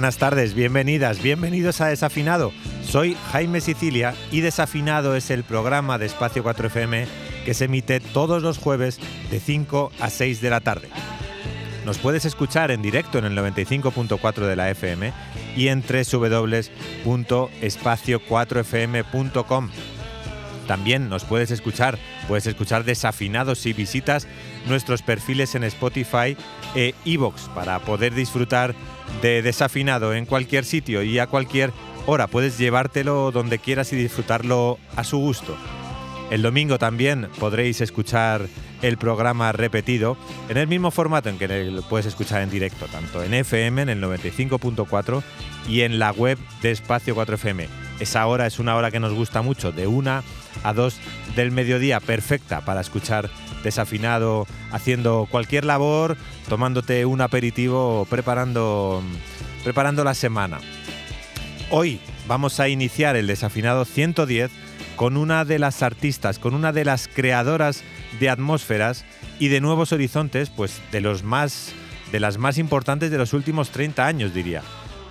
Buenas tardes, bienvenidas, bienvenidos a Desafinado. Soy Jaime Sicilia y Desafinado es el programa de Espacio 4FM que se emite todos los jueves de 5 a 6 de la tarde. Nos puedes escuchar en directo en el 95.4 de la FM y en www.espacio4fm.com. También nos puedes escuchar, puedes escuchar desafinados si visitas nuestros perfiles en Spotify e para poder disfrutar de desafinado en cualquier sitio y a cualquier hora. Puedes llevártelo donde quieras y disfrutarlo a su gusto. El domingo también podréis escuchar el programa repetido en el mismo formato en que lo puedes escuchar en directo, tanto en FM, en el 95.4 y en la web de Espacio 4FM. Esa hora es una hora que nos gusta mucho, de una a dos del mediodía, perfecta para escuchar desafinado, haciendo cualquier labor, tomándote un aperitivo, preparando, preparando la semana. Hoy vamos a iniciar el desafinado 110 con una de las artistas, con una de las creadoras de atmósferas y de nuevos horizontes, pues de los más de las más importantes de los últimos 30 años, diría.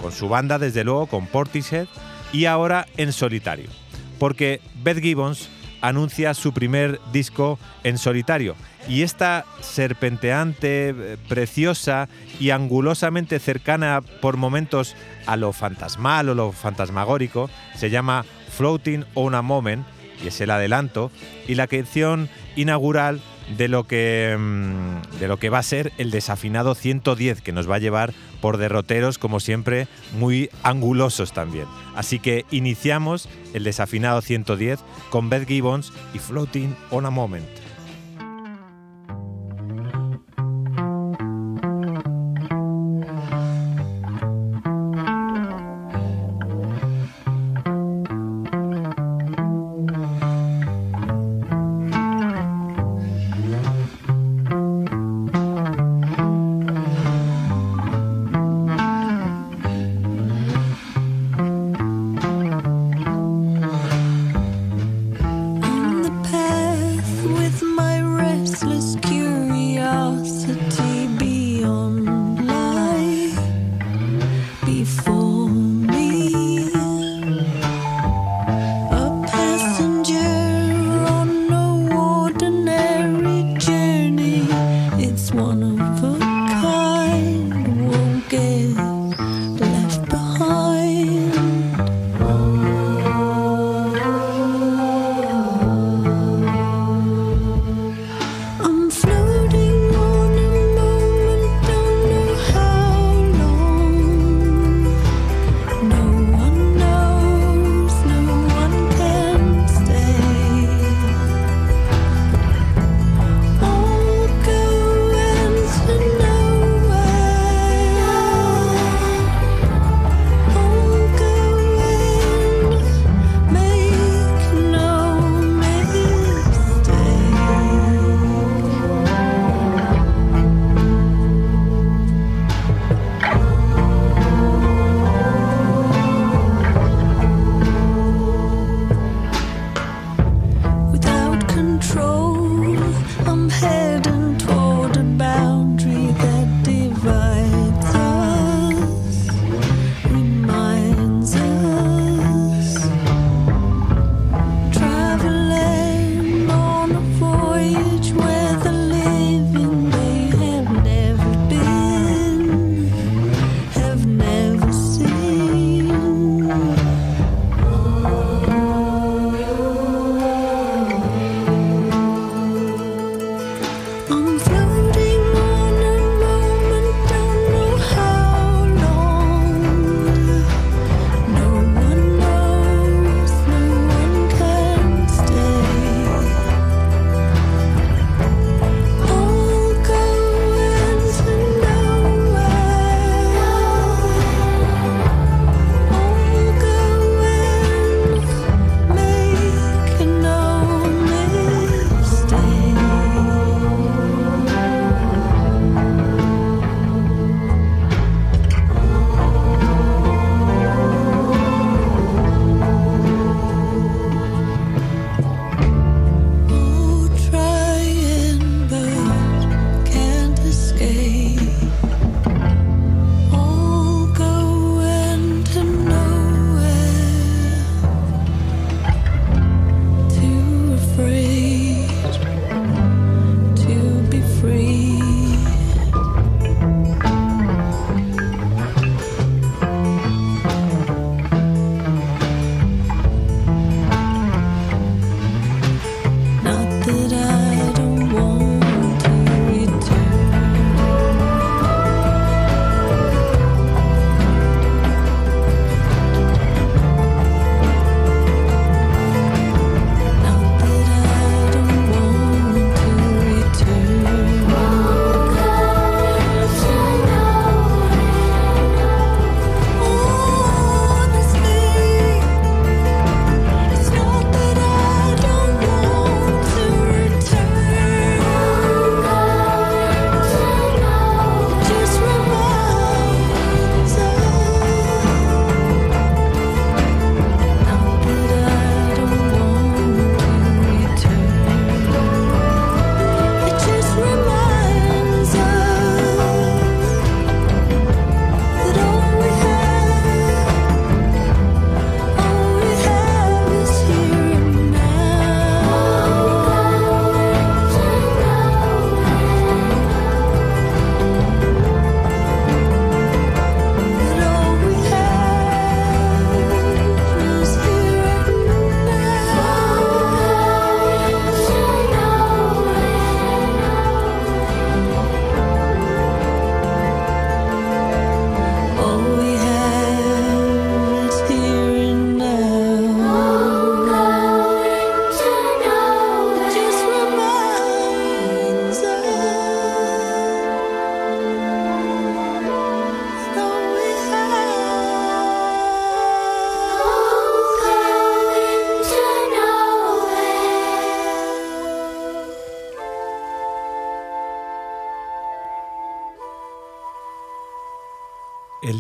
Con su banda, desde luego, con Portishead y ahora en solitario. Porque Beth Gibbons anuncia su primer disco en solitario y esta serpenteante, eh, preciosa y angulosamente cercana por momentos a lo fantasmal o lo fantasmagórico se llama Floating on a Moment y es el adelanto y la canción inaugural de lo que mm, de lo que va a ser el desafinado 110 que nos va a llevar por derroteros como siempre muy angulosos también. Así que iniciamos el desafinado 110 con Beth Gibbons y Floating on a Moment.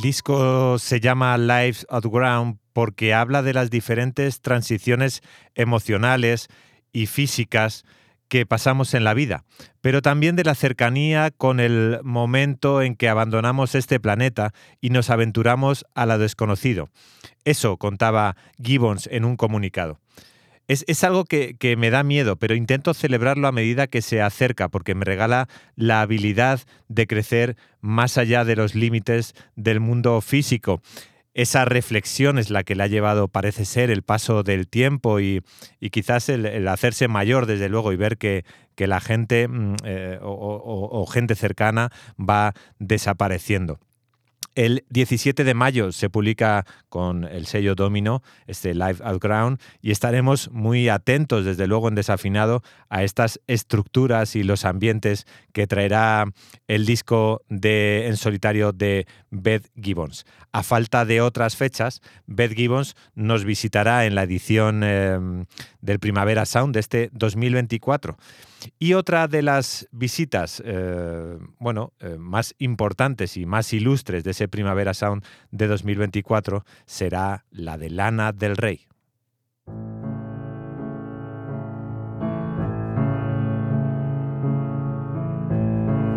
Disco se llama Lives at Ground porque habla de las diferentes transiciones emocionales y físicas que pasamos en la vida, pero también de la cercanía con el momento en que abandonamos este planeta y nos aventuramos a lo desconocido. Eso contaba Gibbons en un comunicado. Es, algo que, me da miedo, pero intento celebrarlo a medida que se acerca, porque me regala la habilidad de crecer más allá de los límites del mundo físico esa reflexión es la que le ha llevado, parece ser, el paso del tiempo y, quizás el, hacerse mayor, desde luego, y ver que, la gente mm, eh, o gente cercana va desapareciendo. El 17 de mayo se publica con el sello Domino este Live Outground y estaremos muy atentos, desde luego en desafinado, a estas estructuras y los ambientes que traerá el disco de, en solitario de Beth Gibbons. A falta de otras fechas, Beth Gibbons nos visitará en la edición em, del Primavera Sound de este 2024. Y otra de las visitas, eh, bueno, eh, más importantes y más ilustres de ese Primavera Sound de 2024 será la de Lana del Rey.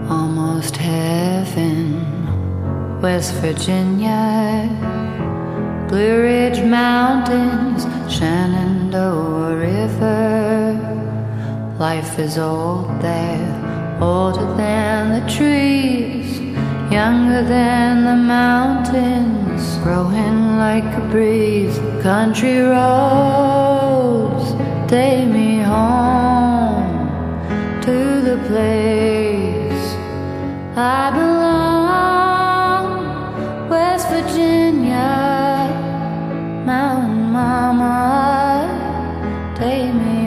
Almost heaven, West Virginia, Blue Ridge Mountains, Shenandoah River. Life is old there, older than the trees, younger than the mountains, growing like a breeze. Country roads take me home to the place I belong, West Virginia, Mountain Mama, take me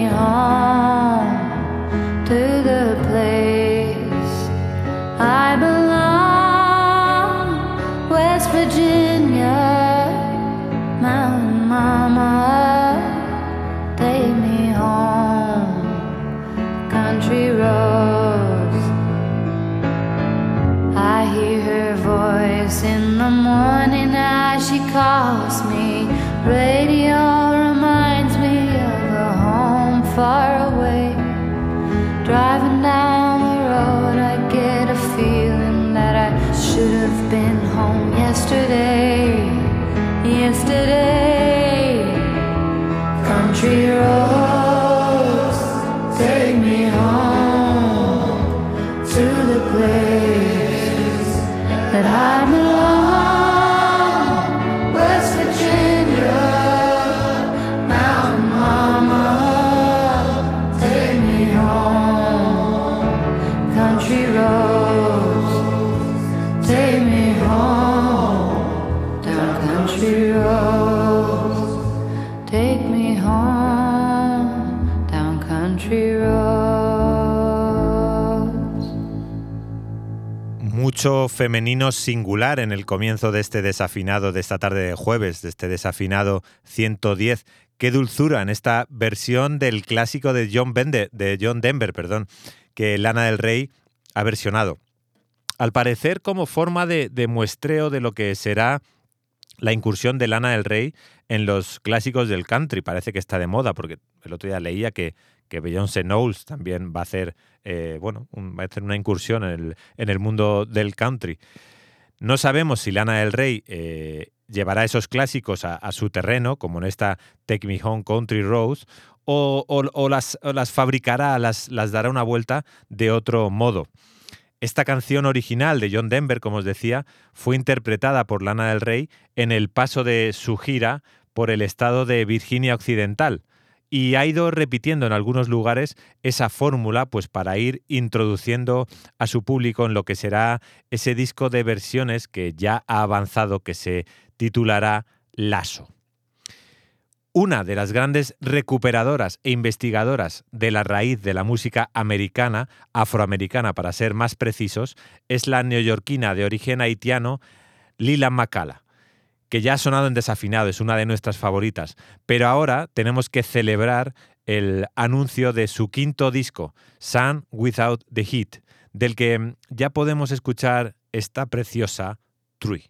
home to the place I belong, West Virginia, Mountain Mama, take me home, country roads. I hear her voice in the morning. As she calls me, radio 8 femenino singular en el comienzo de este desafinado de esta tarde de jueves, de este desafinado 110. Qué dulzura en esta versión del clásico de John, Bender, de John Denver, perdón, que Lana del Rey ha versionado. Al parecer como forma de, de muestreo de lo que será la incursión de Lana del Rey en los clásicos del country. Parece que está de moda, porque el otro día leía que, que Beyoncé Knowles también va a hacer eh, bueno, va a hacer una incursión en el, mundo del country. No sabemos si Lana del Rey eh, llevará esos clásicos a, su terreno, como en esta Take Me Home Country Rose, o, las, las, fabricará, las, las dará una vuelta de otro modo. Esta canción original de John Denver, como os decía, fue interpretada por Lana del Rey en el paso de su gira por el estado de Virginia Occidental y ha ido repitiendo en algunos lugares esa fórmula pues para ir introduciendo a su público en lo que será ese disco de versiones que ya ha avanzado que se titulará Lasso. Una de las grandes recuperadoras e investigadoras de la raíz de la música americana, afroamericana para ser más precisos, es la neoyorquina de origen haitiano Lila Macala que ya ha sonado en desafinado, es una de nuestras favoritas, pero ahora tenemos que celebrar el anuncio de su quinto disco, Sun Without the Heat, del que ya podemos escuchar esta preciosa Tree.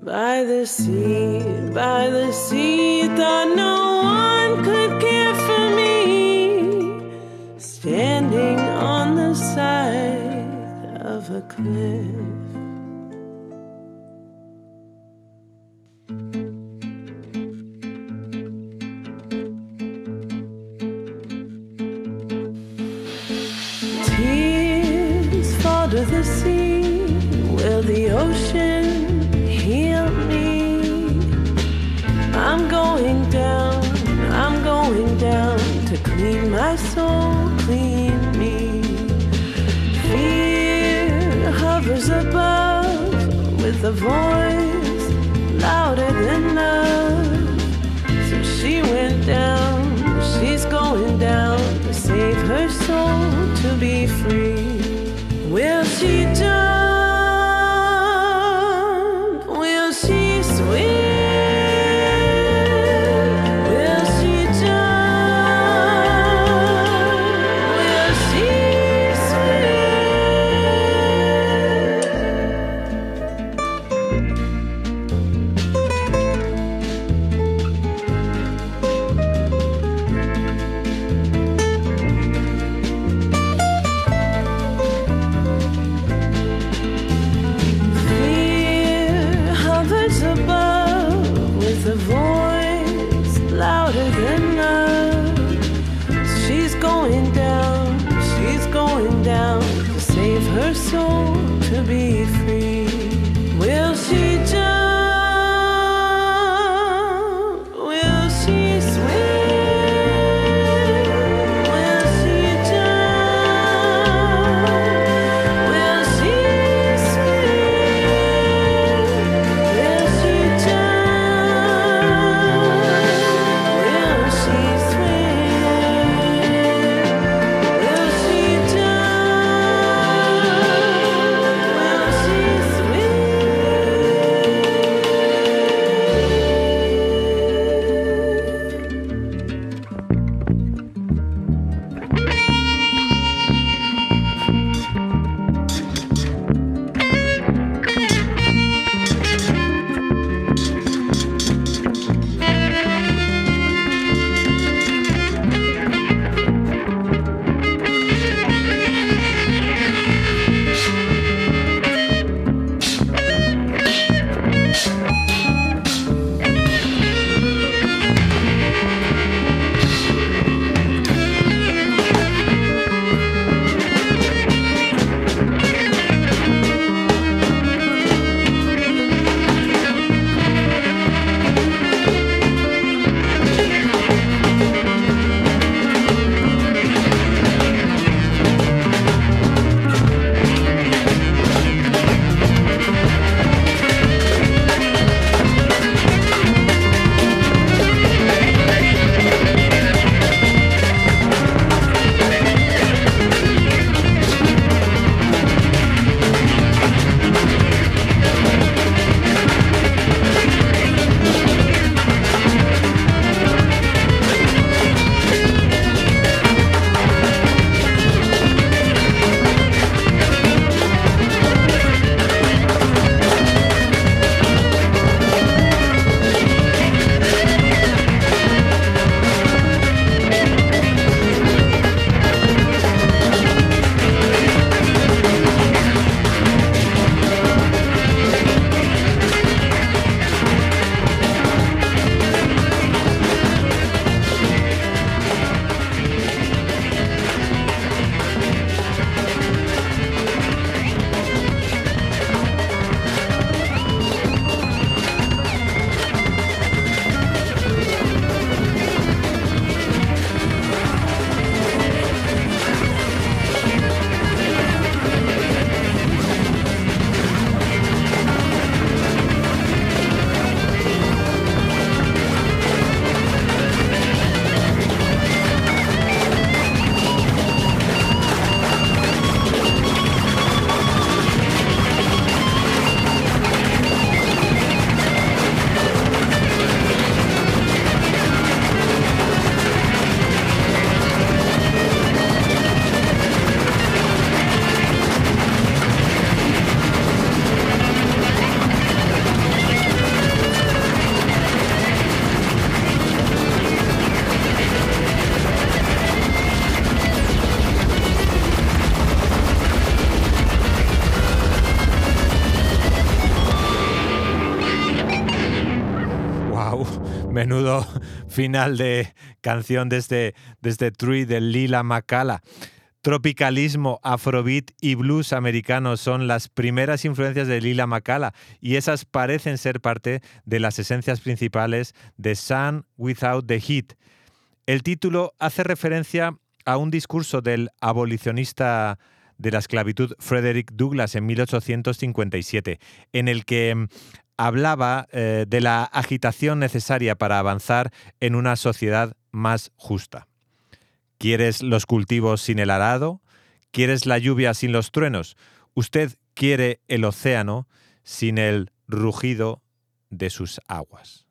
By the sea, by the sea, thought no one could care for me. Standing on the side of a cliff. With a voice soul to be free. Will she jump? Menudo final de canción desde, desde Tree de Lila Macala. Tropicalismo, afrobeat y blues americano son las primeras influencias de Lila Macala y esas parecen ser parte de las esencias principales de Sun Without the Heat. El título hace referencia a un discurso del abolicionista de la esclavitud Frederick Douglass en 1857, en el que hablaba eh, de la agitación necesaria para avanzar en una sociedad más justa. ¿Quieres los cultivos sin el arado? ¿Quieres la lluvia sin los truenos? Usted quiere el océano sin el rugido de sus aguas.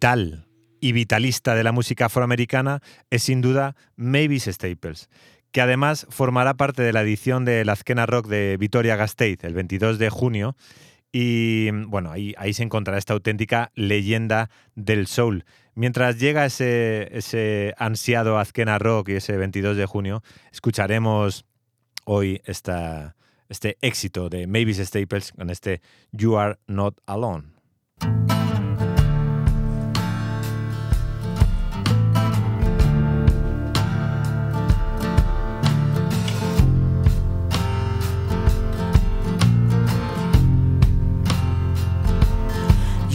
Vital y vitalista de la música afroamericana es sin duda Mavis Staples, que además formará parte de la edición de la Azkena Rock de Vitoria Gasteiz el 22 de junio. Y bueno, ahí, ahí se encontrará esta auténtica leyenda del soul. Mientras llega ese, ese ansiado Azkena Rock y ese 22 de junio, escucharemos hoy esta, este éxito de Mavis Staples con este You Are Not Alone.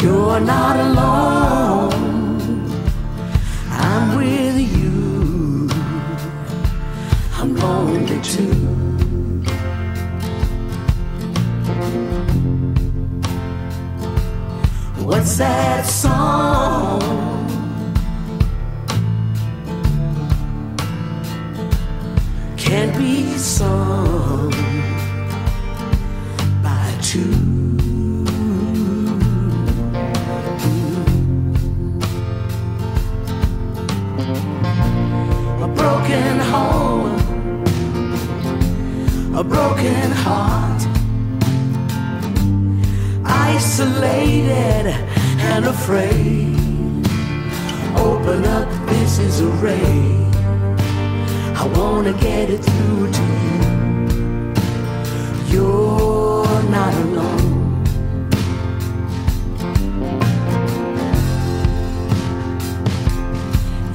You're not alone. I'm with you. I'm lonely too. What's that song? Can't be sung by two. A broken heart isolated and afraid. Open up, this is a ray. I wanna get it through to you. You're not alone.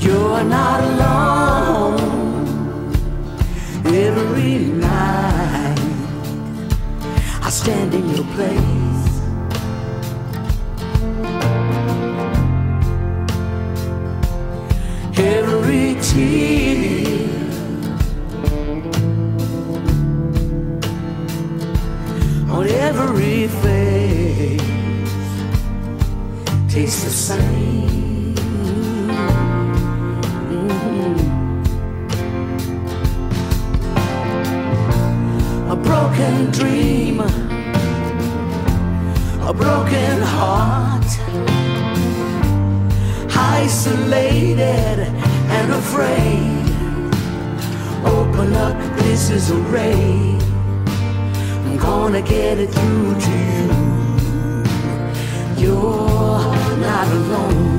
You're not alone. Every night stand in your place. every tear. On every face, tastes the same. A broken dream, a broken heart isolated and afraid. Open up, this is a ray. I'm gonna get it through to you. You're not alone.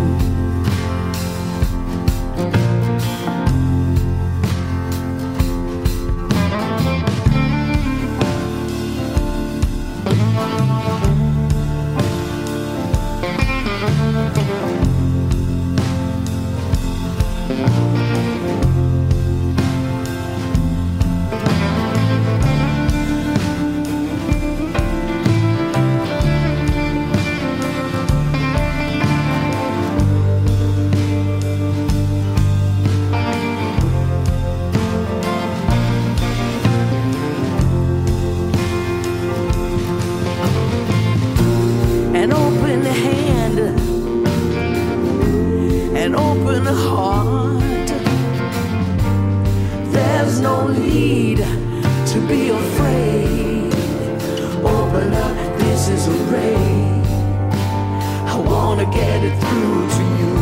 I wanna get it through to you.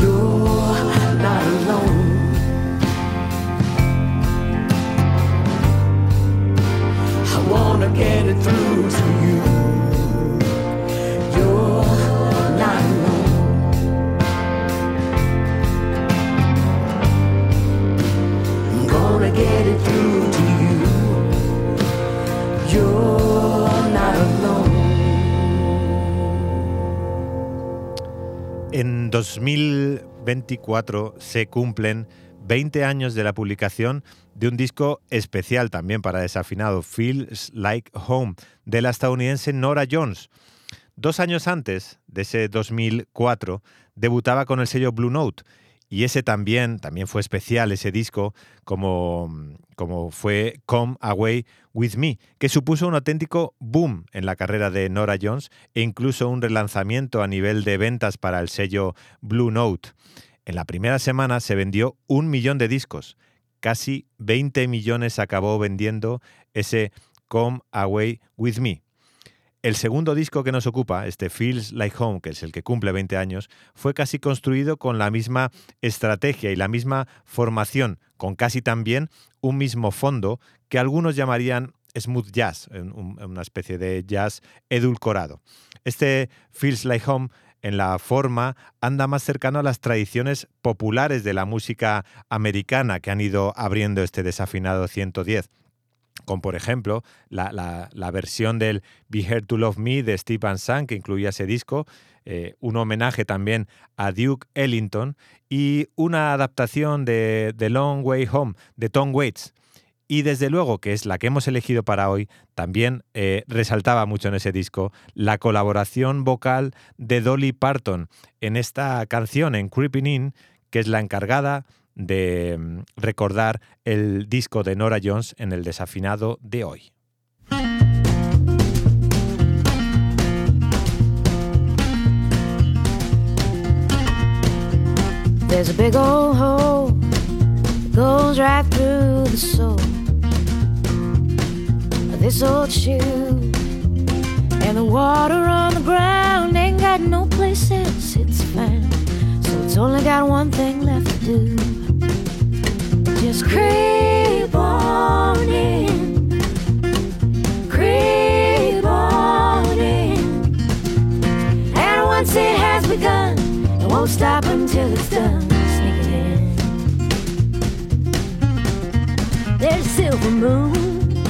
You're not alone. I wanna get it through En 2024 se cumplen 20 años de la publicación de un disco especial también para desafinado, Feels Like Home, de la estadounidense Nora Jones. Dos años antes de ese 2004 debutaba con el sello Blue Note y ese también, también fue especial ese disco como, como fue Come Away With Me, que supuso un auténtico boom en la carrera de Nora Jones e incluso un relanzamiento a nivel de ventas para el sello Blue Note. En la primera semana se vendió un millón de discos, casi 20 millones acabó vendiendo ese Come Away With Me. El segundo disco que nos ocupa, este Feels Like Home, que es el que cumple 20 años, fue casi construido con la misma estrategia y la misma formación, con casi también un mismo fondo que algunos llamarían smooth jazz, una especie de jazz edulcorado. Este Feels Like Home en la forma anda más cercano a las tradiciones populares de la música americana que han ido abriendo este desafinado 110 como por ejemplo la, la, versión del Be Here to Love Me de Steve Van que incluía ese disco, eh, un homenaje también a Duke Ellington y una adaptación de The Long Way Home de Tom Waits. Y desde luego, que es la que hemos elegido para hoy, también eh, resaltaba mucho en ese disco la colaboración vocal de Dolly Parton en esta canción, en Creeping In, que es la encargada de mm, recordar el disco de Nora Jones en el desafinado de hoy. There's a big old hole that goes right through the soul of this old shoe. And the water on the ground ain't got no place else it's found. So it's only got one thing left to do. Just creep on in. Creep on in. And once it has begun, it won't stop until it's done. Sneaking in. There's a silver moon.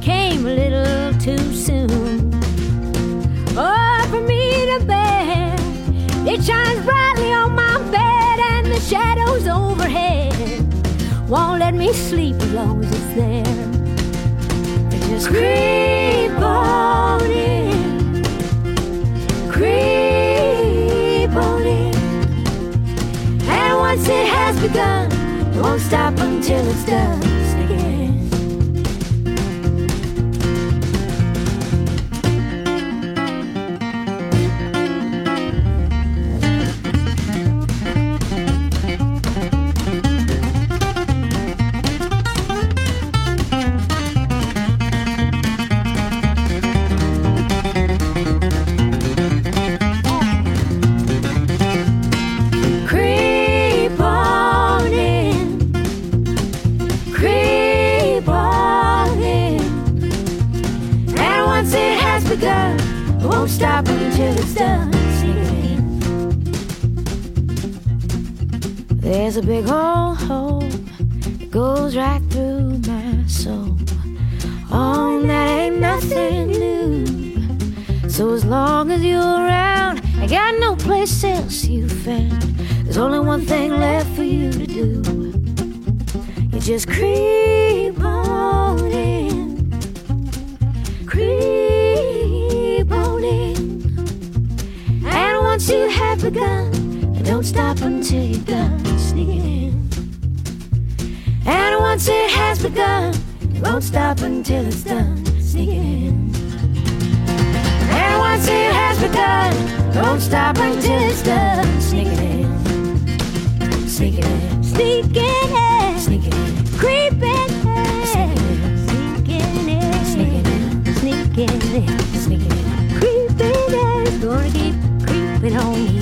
Came a little too soon. Oh, for me to bear. It shines brightly on my bed, and the shadows overhead won't let me sleep as long as it's there. It just creep on in, creep on in, and once it has begun, it won't stop until it's done. Goes right through my soul. Oh, that ain't nothing new. So as long as you're around, I got no place else you found. There's only one thing left for you to do. You just creep on in, creep on in. And once you have begun, don't stop until you're done sneaking in. And once it has begun, you won't stop until it's done sneaking in. And once it has begun, don't stop until it's done. Sneaking in, sneaking in, sneaking in, sneaking in, creeping in, sneaking in, sneaking in, sneaking in, sneaking in, creeping in. Gonna keep creeping on in,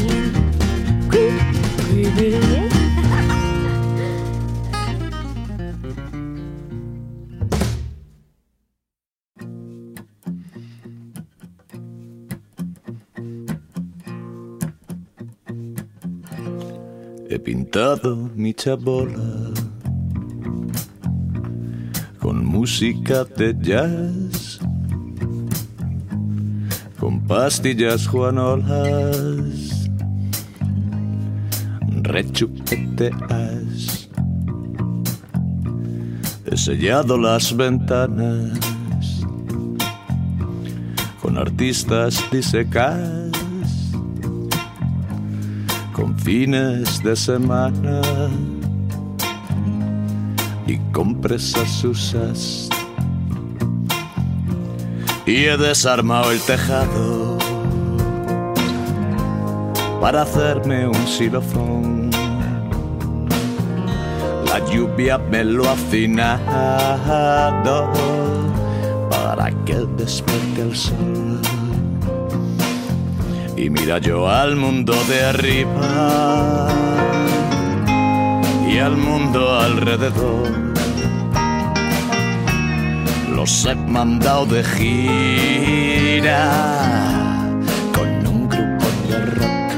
Mi chabola con música de jazz, con pastillas juanolas, rechupeteas. He sellado las ventanas con artistas disecadas con fines de semana y compresas usas. Y he desarmado el tejado para hacerme un xilofón. La lluvia me lo ha afinado para que despierte el sol. Y mira yo al mundo de arriba y al mundo alrededor. Los he mandado de gira con un grupo de rock.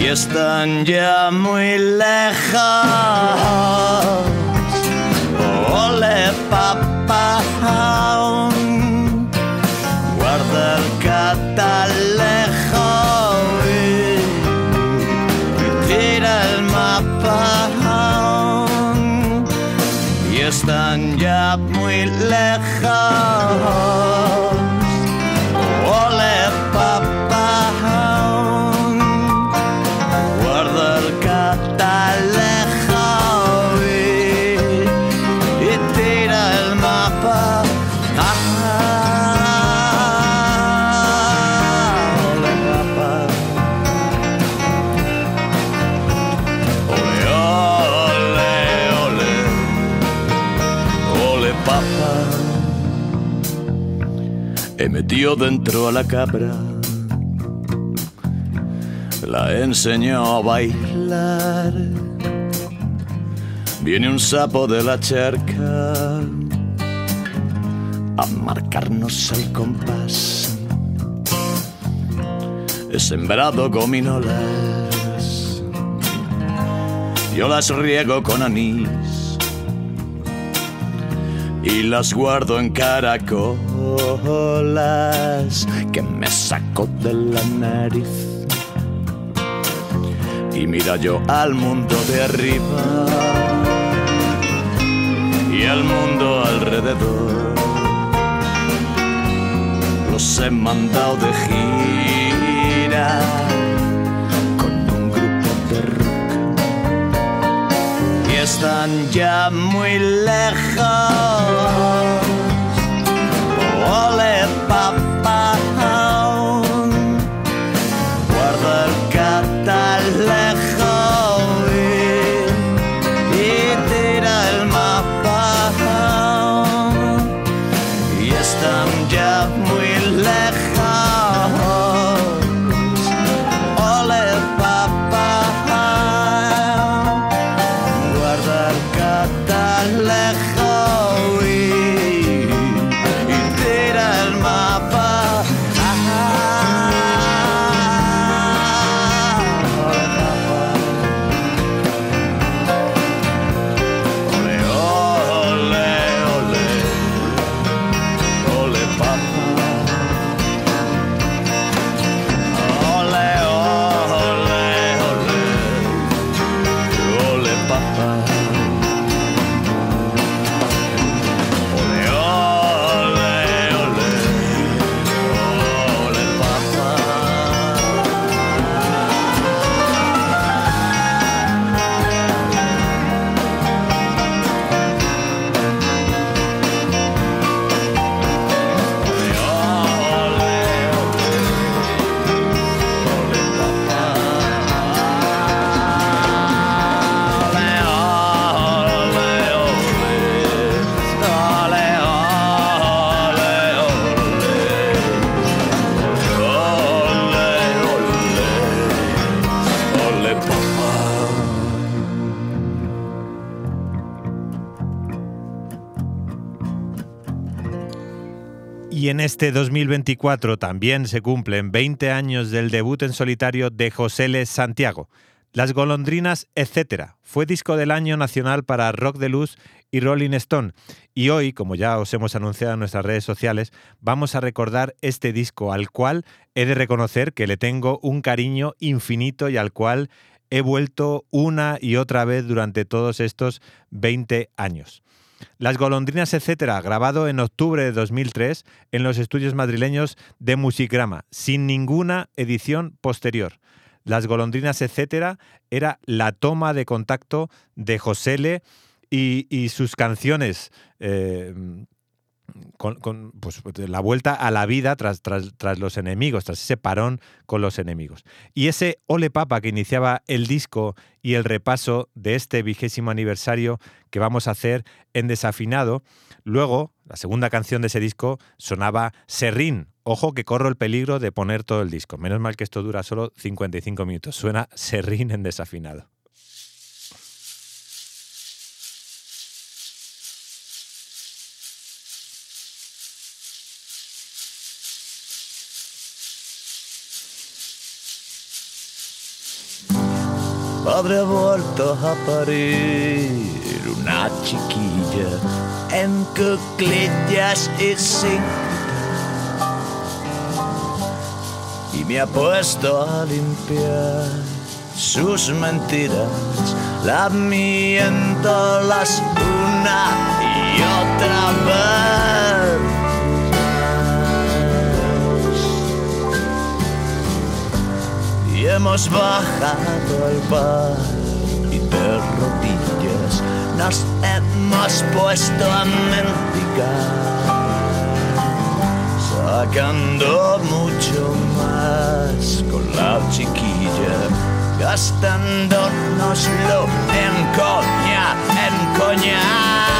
Y están ya muy lejos. Ole papá están ya muy lejos. He metido dentro a la cabra, la enseñó a bailar. Viene un sapo de la charca a marcarnos el compás. He sembrado gominolas, yo las riego con anís y las guardo en caracolas que me saco de la nariz. Y mira yo al mundo de arriba y al mundo alrededor. Los he mandado de gira están ya muy lejos. Ole papá, en este 2024 también se cumplen 20 años del debut en solitario de José L. Santiago. Las golondrinas, etc. Fue disco del año nacional para Rock de Luz y Rolling Stone. Y hoy, como ya os hemos anunciado en nuestras redes sociales, vamos a recordar este disco al cual he de reconocer que le tengo un cariño infinito y al cual he vuelto una y otra vez durante todos estos 20 años. Las golondrinas, etcétera, grabado en octubre de 2003 en los estudios madrileños de Musigrama, sin ninguna edición posterior. Las golondrinas, etcétera, era la toma de contacto de y, y sus canciones. eh, con, pues, la vuelta a la vida tras, tras, tras, los enemigos, tras ese parón con los enemigos. Y ese Ole Papa que iniciaba el disco y el repaso de este vigésimo aniversario que vamos a hacer en desafinado, luego, la segunda canción de ese disco sonaba Serrín. Ojo que corro el peligro de poner todo el disco. Menos mal que esto dura solo 55 minutos. Suena Serrín en desafinado. Padre ha vuelto a parir una chiquilla en cuclillas y sin y me ha puesto a limpiar sus mentiras, la miento las una y otra vez. Hemos bajado al bar y de rodillas nos hemos puesto a mendigar, sacando mucho más con la chiquilla, gastándonoslo en coña, en coña.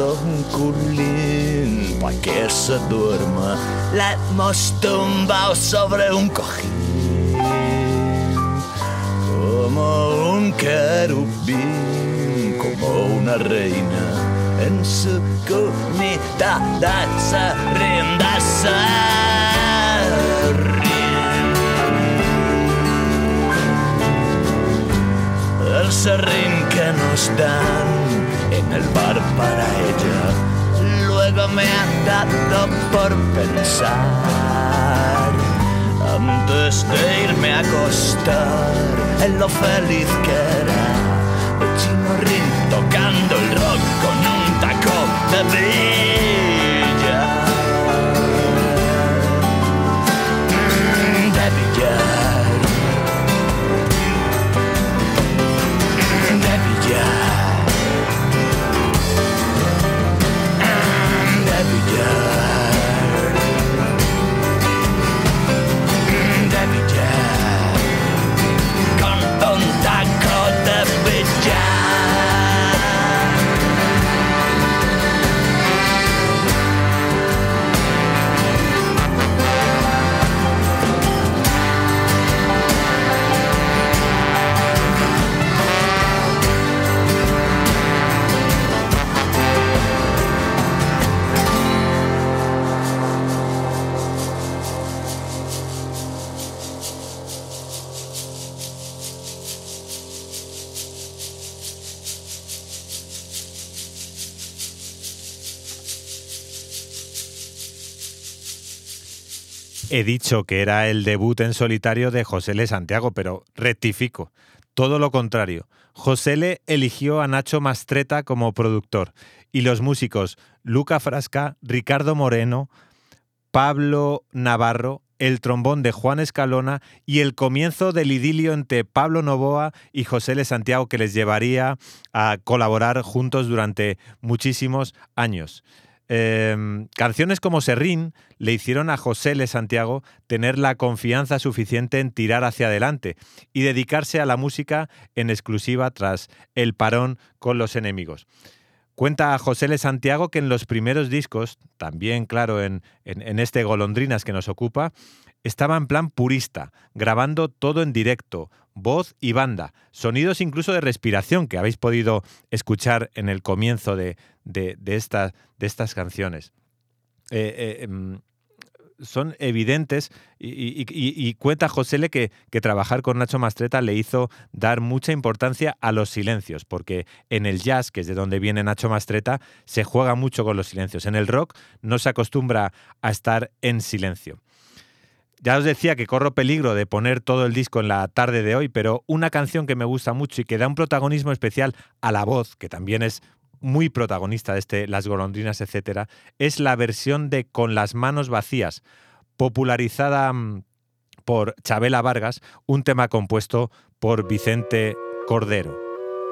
Un culín para que se duerma. La hemos tumbado sobre un cojín como un querubín, como una reina en su cunita se rinda, El serrín que nos dan el bar para ella, luego me ha dado por pensar antes de irme a acostar en lo feliz que era el chino rin tocando el rock con un taco de billar. Mm, De billar. He dicho que era el debut en solitario de José L. Santiago, pero rectifico. Todo lo contrario. José L. eligió a Nacho Mastreta como productor y los músicos Luca Frasca, Ricardo Moreno, Pablo Navarro, el trombón de Juan Escalona y el comienzo del idilio entre Pablo Novoa y José L. Santiago que les llevaría a colaborar juntos durante muchísimos años. Eh, canciones como Serrín le hicieron a José L. Santiago tener la confianza suficiente en tirar hacia adelante y dedicarse a la música en exclusiva tras el parón con los enemigos. Cuenta a José L. Santiago que en los primeros discos, también claro en, en, en este Golondrinas que nos ocupa, estaba en plan purista, grabando todo en directo, voz y banda, sonidos incluso de respiración que habéis podido escuchar en el comienzo de, de, de, esta, de estas canciones. Eh, eh, mm, son evidentes y, cuenta José que, que trabajar con Nacho Mastreta le hizo dar mucha importancia a los silencios, porque en el jazz, que es de donde viene Nacho Mastreta, se juega mucho con los silencios. En el rock no se acostumbra a estar en silencio. Ya os decía que corro peligro de poner todo el disco en la tarde de hoy, pero una canción que me gusta mucho y que da un protagonismo especial a la voz, que también es muy protagonista de este Las golondrinas, etcétera, es la versión de Con las manos vacías, popularizada mm, por Chabela Vargas, un tema compuesto por Vicente Cordero.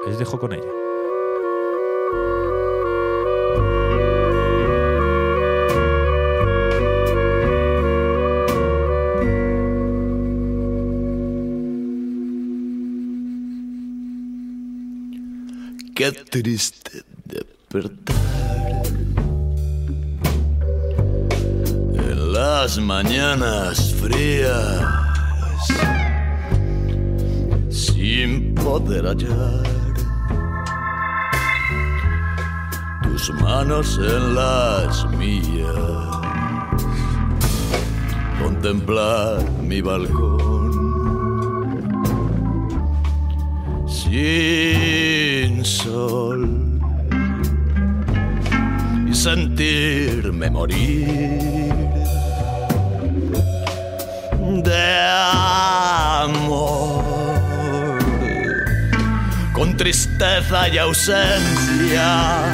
Les dejo con ella. Qué triste despertar en las mañanas frías sin poder hallar tus manos en las mías, contemplar mi balcón sin sol y sentirme morir de amor. Con tristeza y ausencia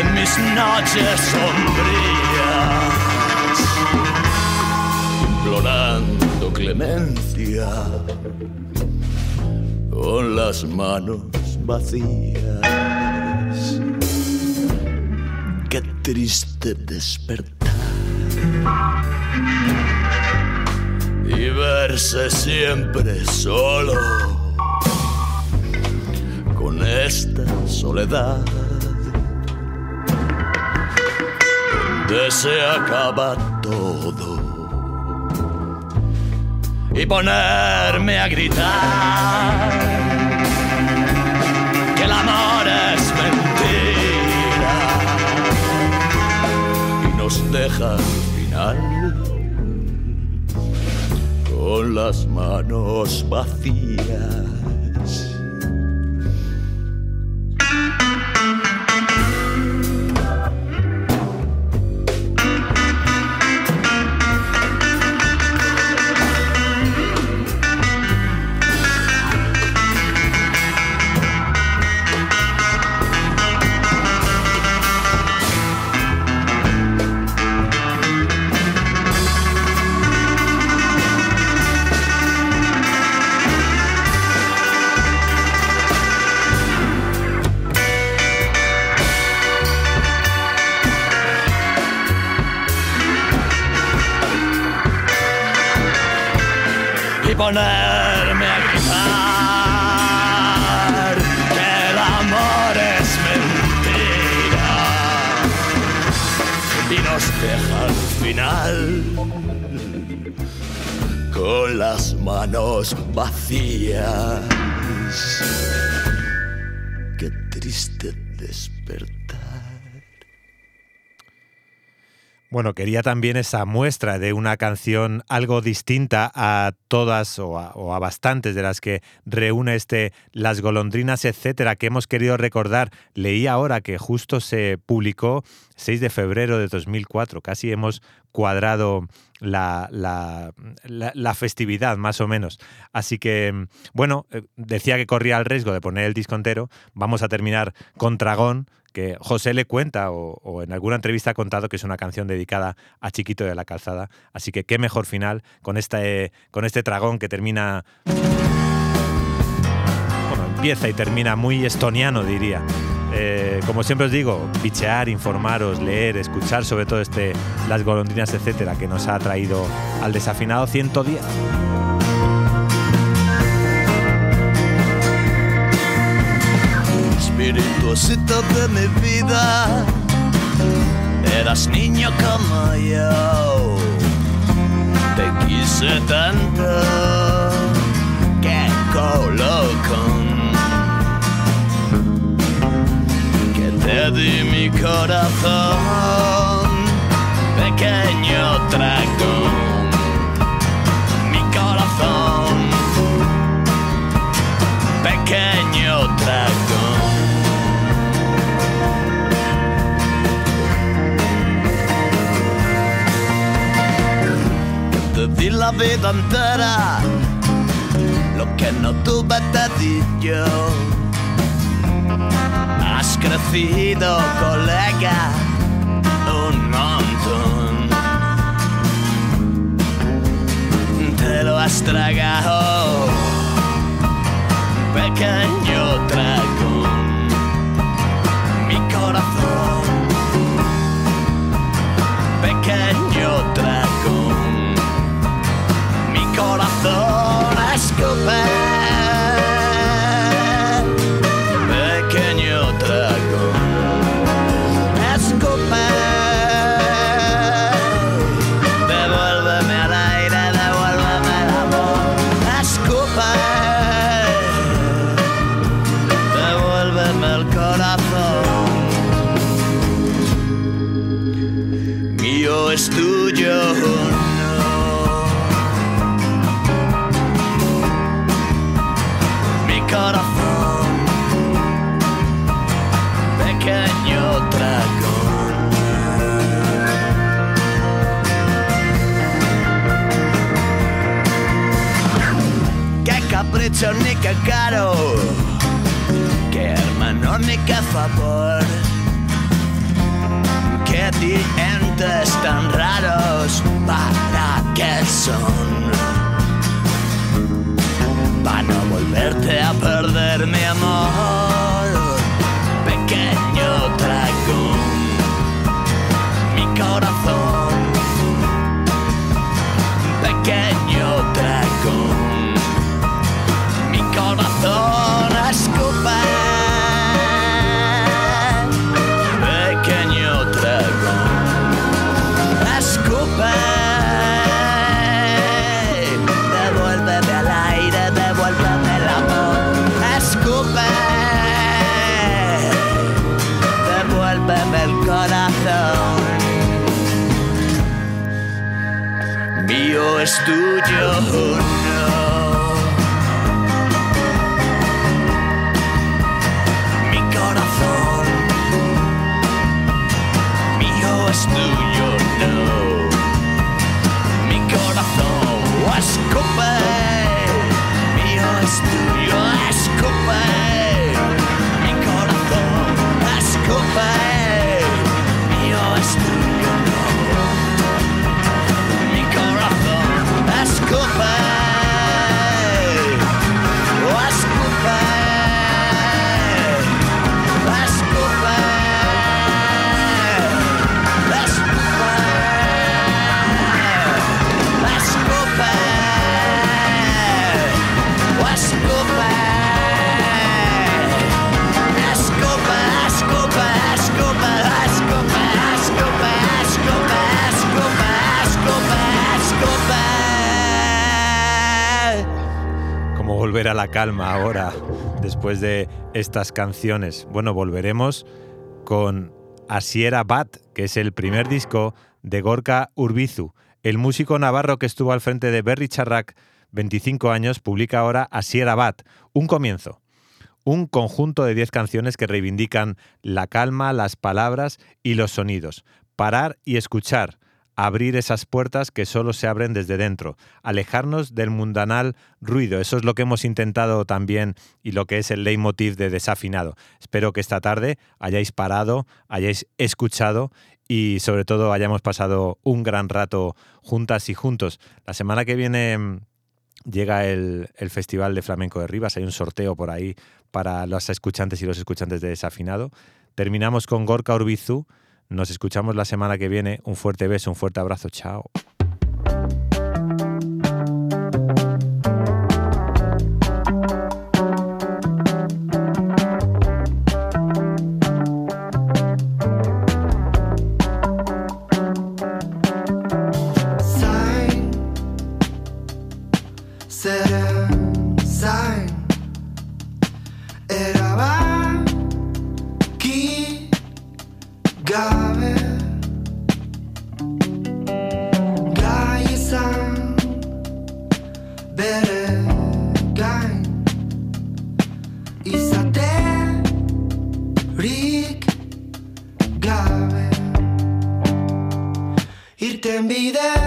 en mis noches sombrías implorando clemencia con las manos vacías. Qué triste despertar y verse siempre solo con esta soledad donde se acaba todo y ponerme a gritar que el amor es mentira y nos deja al final con las manos vacías. Ponerme a gritar que el amor es mentira y nos deja al final con las manos vacías. Qué triste despertar. Bueno, quería también esa muestra de una canción algo distinta a todas o a, o a, bastantes de las que reúne este Las golondrinas, etcétera, que hemos querido recordar. Leí ahora que justo se publicó 6 de febrero de 2004, casi hemos cuadrado la, la, la, la, festividad, más o menos. Así que, bueno, decía que corría el riesgo de poner el disco entero. Vamos a terminar con Tragón, que José le cuenta o, en alguna entrevista ha contado que es una canción dedicada a Chiquito de la Calzada. Así que qué mejor final con este, con este Tragón que termina... Bueno, empieza y termina muy estoniano, diría. Eh, como siempre os digo, bichear, informaros, leer, escuchar sobre todo este Las golondrinas, etcétera, que nos ha traído al desafinado 110. Espirituosito de mi vida, eras niño como yo. Te quise tanto que colocón. Di mi corazón, pequeño dragón, mi corazón, pequeño dragón. Te di la vida entera, lo que no tuve te di yo has crecido, colega, un montón. Te lo has tragado, pequeño dragón. Tan raros, ¿para qué son? Para no volverte a perder mi amor, pequeño dragón, mi corazón, 独酒喝。Volver a la calma ahora, después de estas canciones. Bueno, volveremos con Asiera Bat, que es el primer disco de Gorka Urbizu. El músico navarro que estuvo al frente de Berry Charrac 25 años publica ahora Asiera Bat, un comienzo. Un conjunto de 10 canciones que reivindican la calma, las palabras y los sonidos. Parar y escuchar. Abrir esas puertas que solo se abren desde dentro. Alejarnos del mundanal ruido. Eso es lo que hemos intentado también y lo que es el leitmotiv de Desafinado. Espero que esta tarde hayáis parado, hayáis escuchado y sobre todo hayamos pasado un gran rato juntas y juntos. La semana que viene mm, llega el, Festival de Flamenco de Rivas, hay un sorteo por ahí para los escuchantes y los escuchantes de Desafinado. Terminamos con Gorka Urbizu. Nos escuchamos la semana que viene. Un fuerte beso, un fuerte abrazo. Chao. That. there